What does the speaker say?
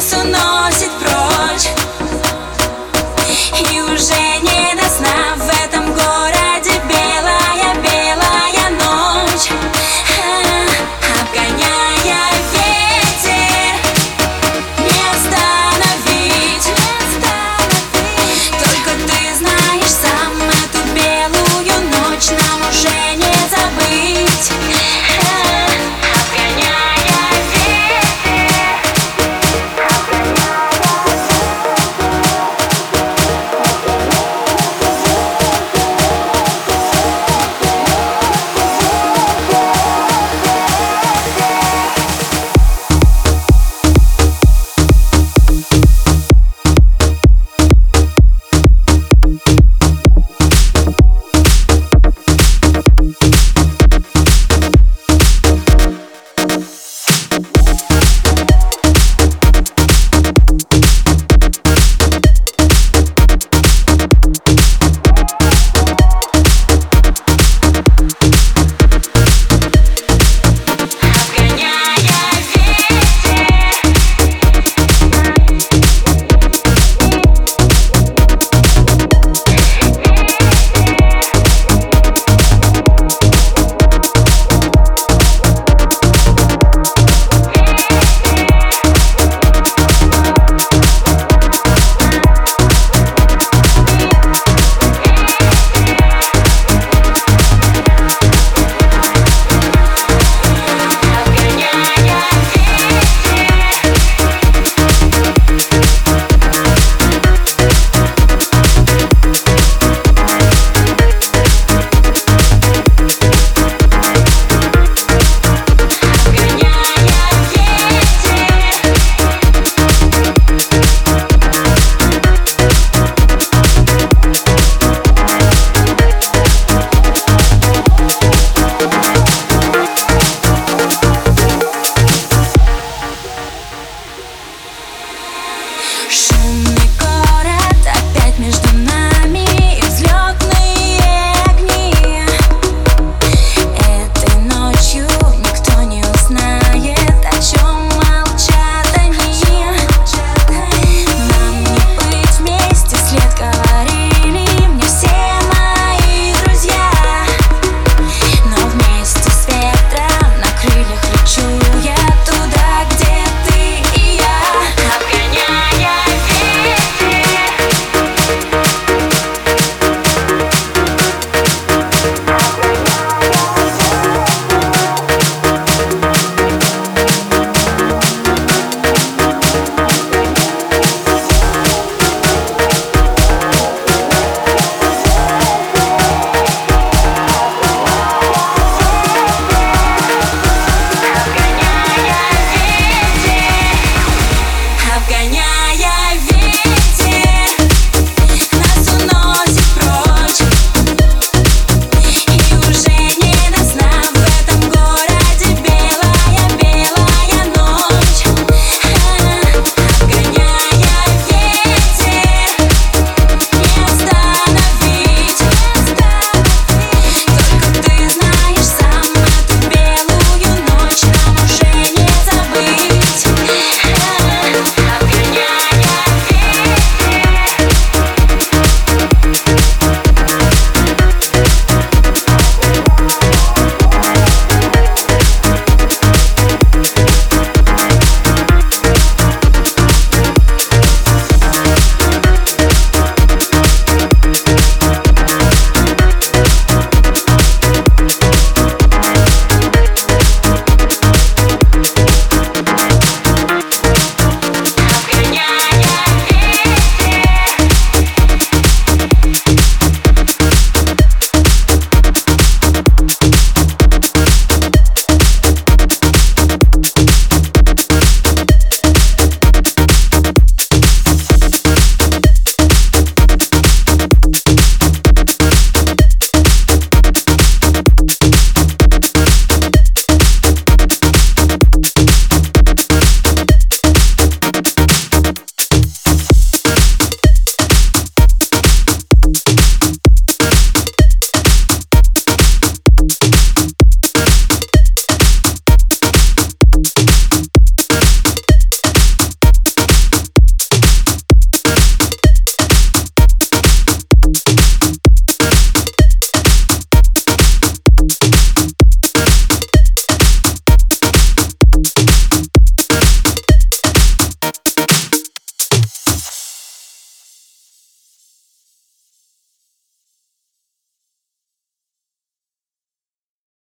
So no